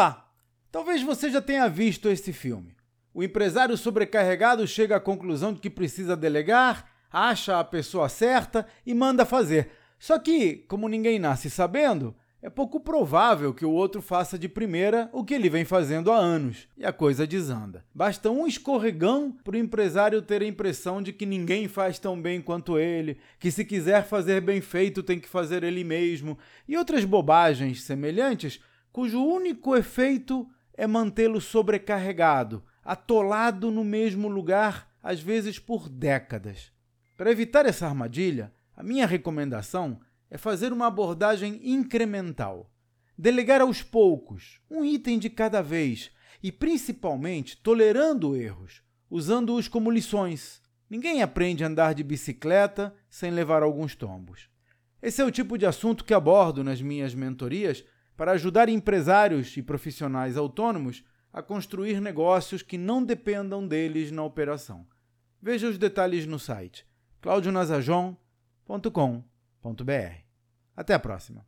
Olá! Talvez você já tenha visto esse filme. O empresário sobrecarregado chega à conclusão de que precisa delegar, acha a pessoa certa e manda fazer. Só que, como ninguém nasce sabendo, é pouco provável que o outro faça de primeira o que ele vem fazendo há anos, e a coisa desanda. Basta um escorregão para o empresário ter a impressão de que ninguém faz tão bem quanto ele, que se quiser fazer bem feito tem que fazer ele mesmo, e outras bobagens semelhantes, cujo único efeito é mantê-lo sobrecarregado, atolado no mesmo lugar, às vezes por décadas. Para evitar essa armadilha, a minha recomendação é fazer uma abordagem incremental. Delegar aos poucos, um item de cada vez, e principalmente tolerando erros, usando-os como lições. Ninguém aprende a andar de bicicleta sem levar alguns tombos. Esse é o tipo de assunto que abordo nas minhas mentorias para ajudar empresários e profissionais autônomos a construir negócios que não dependam deles na operação. Veja os detalhes no site claudionazajon.com.br. Até a próxima!